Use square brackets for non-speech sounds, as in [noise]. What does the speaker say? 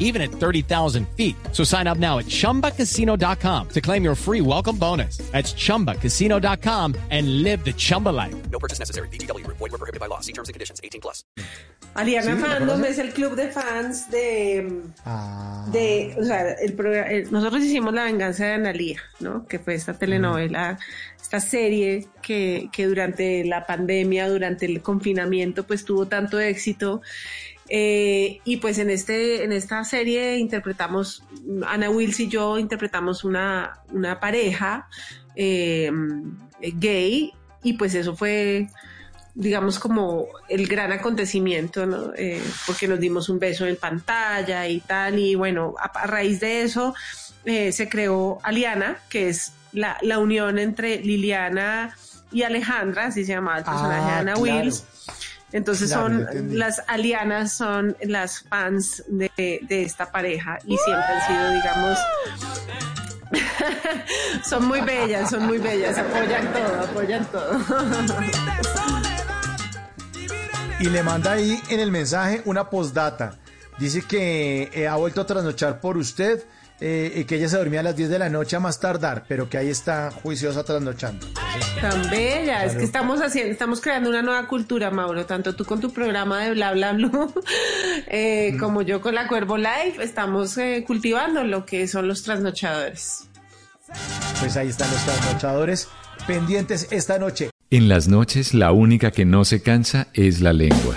even at 30,000 feet. So sign up now at chumbacasino.com to claim your free welcome bonus. That's chumbacasino.com and live the Chumba life. No purchase necessary. BGW. Void were prohibited by law. See terms and conditions. 18 plus. Aliana Sí, ¿la Fandom es el club de fans de, Ah, de o sea, el programa, el- nosotros hicimos La venganza de Analía, ¿no? Que fue esta telenovela, esta serie que, que durante la pandemia, durante el confinamiento, pues tuvo tanto éxito. Eh, y pues en este, en esta serie interpretamos, Ana Wills y yo interpretamos una, una pareja eh, gay, y pues eso fue digamos, como el gran acontecimiento, ¿no? Eh, porque nos dimos un beso en pantalla y tal, y bueno, a, a raíz de eso eh, se creó Aliana, que es la, la unión entre Liliana y Alejandra, así se llamaba el personaje de Ah, Ana claro. Wills. Entonces Claro, son las alianas, son las fans de, de esta pareja y siempre han sido, digamos, [laughs] son muy bellas, son muy bellas, apoyan todo, apoyan todo. y le manda ahí en el mensaje una postdata. Dice que eh, ha vuelto a trasnochar por usted eh, y que ella se dormía a las 10 de la noche a más tardar, pero que ahí está juiciosa trasnochando. Tan bella, es que estamos haciendo, estamos creando una nueva cultura, Mauro, tanto tú con tu programa de Bla Bla Blue, [laughs] eh, como yo con la Cuervo Live, estamos eh, cultivando lo que son los trasnochadores. Pues ahí están los trasnochadores pendientes esta noche. En las noches la única que no se cansa es la lengua.